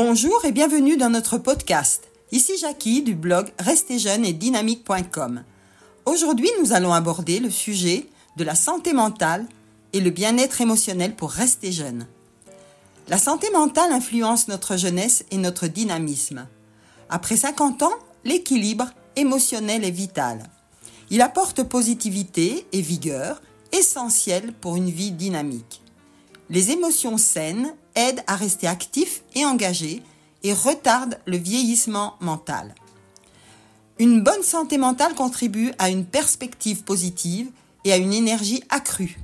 Bonjour et bienvenue dans notre podcast. Ici Jackie du blog Restez jeune et dynamique.com. Aujourd'hui, nous allons aborder le sujet de la santé mentale et le bien-être émotionnel pour rester jeune. La santé mentale influence notre jeunesse et notre dynamisme. Après 50 ans, l'équilibre émotionnel est vital. Il apporte positivité et vigueur, essentielles pour une vie dynamique. Les émotions saines aident à rester actifs et engagés et retardent le vieillissement mental. Une bonne santé mentale contribue à une perspective positive et à une énergie accrue.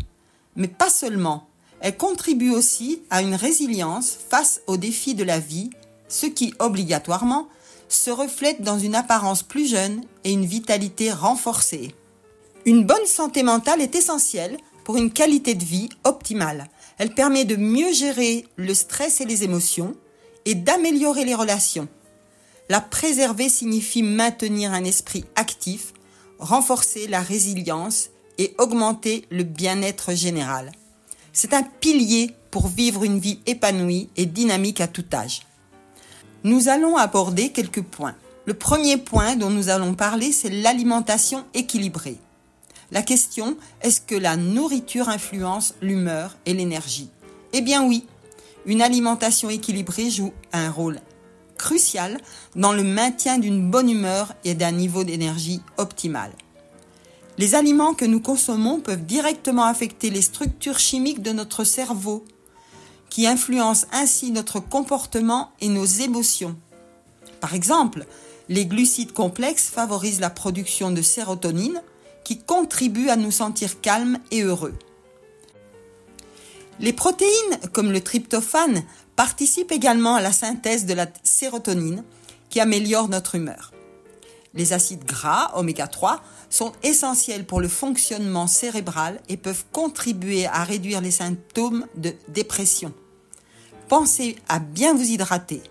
Mais pas seulement, elle contribue aussi à une résilience face aux défis de la vie, ce qui, obligatoirement, se reflète dans une apparence plus jeune et une vitalité renforcée. Une bonne santé mentale est essentielle pour une qualité de vie optimale. Elle permet de mieux gérer le stress et les émotions et d'améliorer les relations. La préserver signifie maintenir un esprit actif, renforcer la résilience et augmenter le bien-être général. C'est un pilier pour vivre une vie épanouie et dynamique à tout âge. Nous allons aborder quelques points. Le premier point dont nous allons parler, c'est l'alimentation équilibrée. La question, est-ce que la nourriture influence l'humeur et l'énergie? Eh bien oui, une alimentation équilibrée joue un rôle crucial dans le maintien d'une bonne humeur et d'un niveau d'énergie optimal. Les aliments que nous consommons peuvent directement affecter les structures chimiques de notre cerveau, qui influencent ainsi notre comportement et nos émotions. Par exemple, les glucides complexes favorisent la production de sérotonine, qui contribuent à nous sentir calmes et heureux. Les protéines, comme le tryptophane, participent également à la synthèse de la sérotonine, qui améliore notre humeur. Les acides gras, oméga 3, sont essentiels pour le fonctionnement cérébral et peuvent contribuer à réduire les symptômes de dépression. Pensez à bien vous hydrater.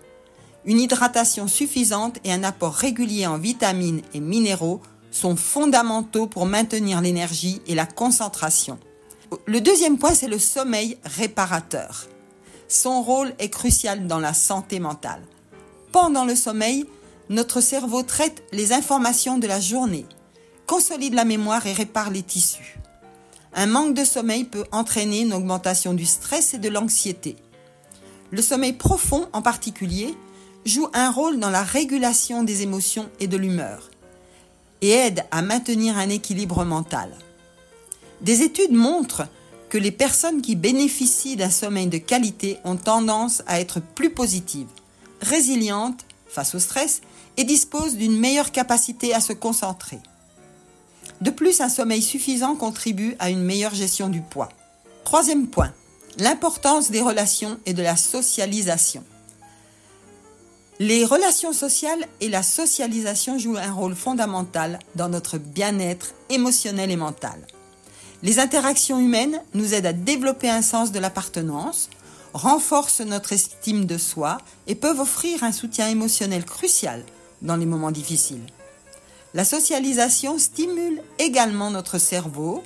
Une hydratation suffisante et un apport régulier en vitamines et minéraux sont fondamentaux pour maintenir l'énergie et la concentration. Le deuxième point, c'est le sommeil réparateur. Son rôle est crucial dans la santé mentale. Pendant le sommeil, notre cerveau traite les informations de la journée, consolide la mémoire et répare les tissus. Un manque de sommeil peut entraîner une augmentation du stress et de l'anxiété. Le sommeil profond en particulier joue un rôle dans la régulation des émotions et de l'humeur et aide à maintenir un équilibre mental. Des études montrent que les personnes qui bénéficient d'un sommeil de qualité ont tendance à être plus positives, résilientes face au stress et disposent d'une meilleure capacité à se concentrer. De plus, un sommeil suffisant contribue à une meilleure gestion du poids. Troisième point, l'importance des relations et de la socialisation. Les relations sociales et la socialisation jouent un rôle fondamental dans notre bien-être émotionnel et mental. Les interactions humaines nous aident à développer un sens de l'appartenance, renforcent notre estime de soi et peuvent offrir un soutien émotionnel crucial dans les moments difficiles. La socialisation stimule également notre cerveau,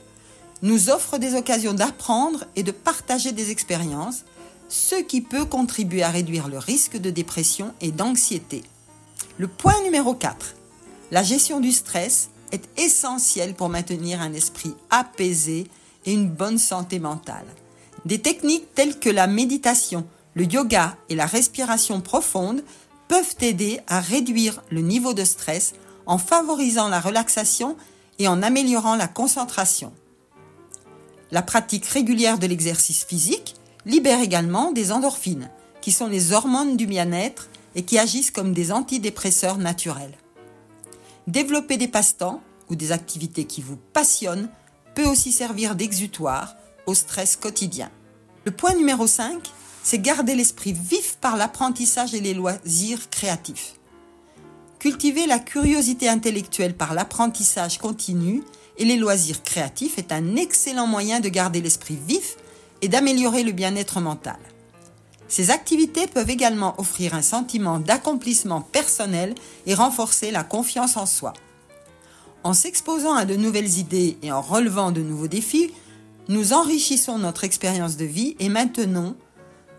nous offre des occasions d'apprendre et de partager des expériences ce qui peut contribuer à réduire le risque de dépression et d'anxiété. Le point numéro 4. La gestion du stress est essentielle pour maintenir un esprit apaisé et une bonne santé mentale. Des techniques telles que la méditation, le yoga et la respiration profonde peuvent aider à réduire le niveau de stress en favorisant la relaxation et en améliorant la concentration. La pratique régulière de l'exercice physique libère également des endorphines, qui sont les hormones du bien-être et qui agissent comme des antidépresseurs naturels. Développer des passe-temps ou des activités qui vous passionnent peut aussi servir d'exutoire au stress quotidien. Le point numéro 5, c'est garder l'esprit vif par l'apprentissage et les loisirs créatifs. Cultiver la curiosité intellectuelle par l'apprentissage continu et les loisirs créatifs est un excellent moyen de garder l'esprit vif et d'améliorer le bien-être mental. Ces activités peuvent également offrir un sentiment d'accomplissement personnel et renforcer la confiance en soi. En s'exposant à de nouvelles idées et en relevant de nouveaux défis, nous enrichissons notre expérience de vie et maintenons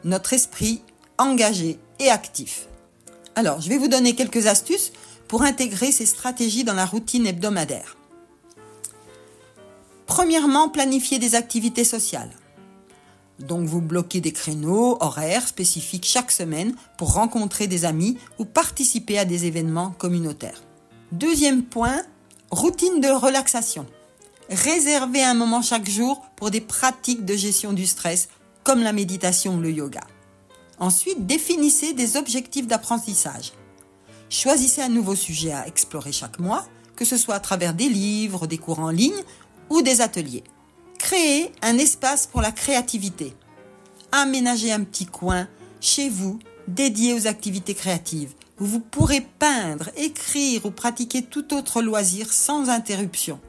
notre esprit engagé et actif. Alors, je vais vous donner quelques astuces pour intégrer ces stratégies dans la routine hebdomadaire. Premièrement, planifier des activités sociales. Donc vous bloquez des créneaux horaires spécifiques chaque semaine pour rencontrer des amis ou participer à des événements communautaires. Deuxième point, routine de relaxation. Réservez un moment chaque jour pour des pratiques de gestion du stress comme la méditation ou le yoga. Ensuite, définissez des objectifs d'apprentissage. Choisissez un nouveau sujet à explorer chaque mois, que ce soit à travers des livres, des cours en ligne ou des ateliers. Créez un espace pour la créativité. Aménagez un petit coin chez vous dédié aux activités créatives où vous pourrez peindre, écrire ou pratiquer tout autre loisir sans interruption.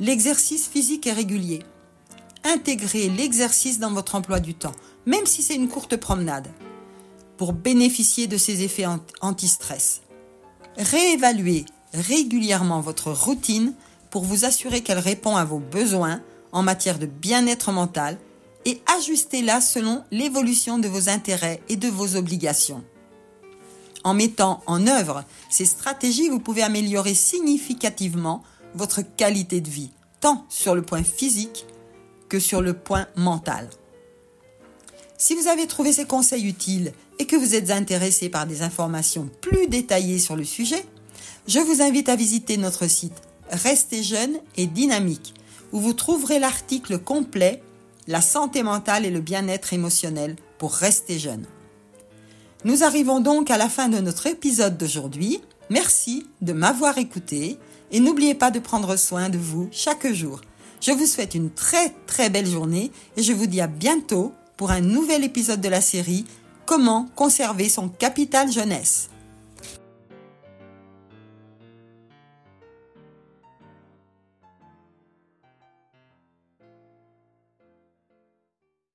L'exercice physique est régulier. Intégrez l'exercice dans votre emploi du temps, même si c'est une courte promenade, pour bénéficier de ses effets anti-stress. Réévaluez régulièrement votre routine pour vous assurer qu'elle répond à vos besoins en matière de bien-être mental et ajustez-la selon l'évolution de vos intérêts et de vos obligations. En mettant en œuvre ces stratégies, vous pouvez améliorer significativement votre qualité de vie, tant sur le point physique que sur le point mental. Si vous avez trouvé ces conseils utiles et que vous êtes intéressé par des informations plus détaillées sur le sujet, je vous invite à visiter notre site Restez jeune et dynamique, où vous trouverez l'article complet La santé mentale et le bien-être émotionnel pour rester jeune. Nous arrivons donc à la fin de notre épisode d'aujourd'hui. Merci de m'avoir écouté et n'oubliez pas de prendre soin de vous chaque jour. Je vous souhaite une très très belle journée et je vous dis à bientôt pour un nouvel épisode de la série Comment conserver son capital jeunesse.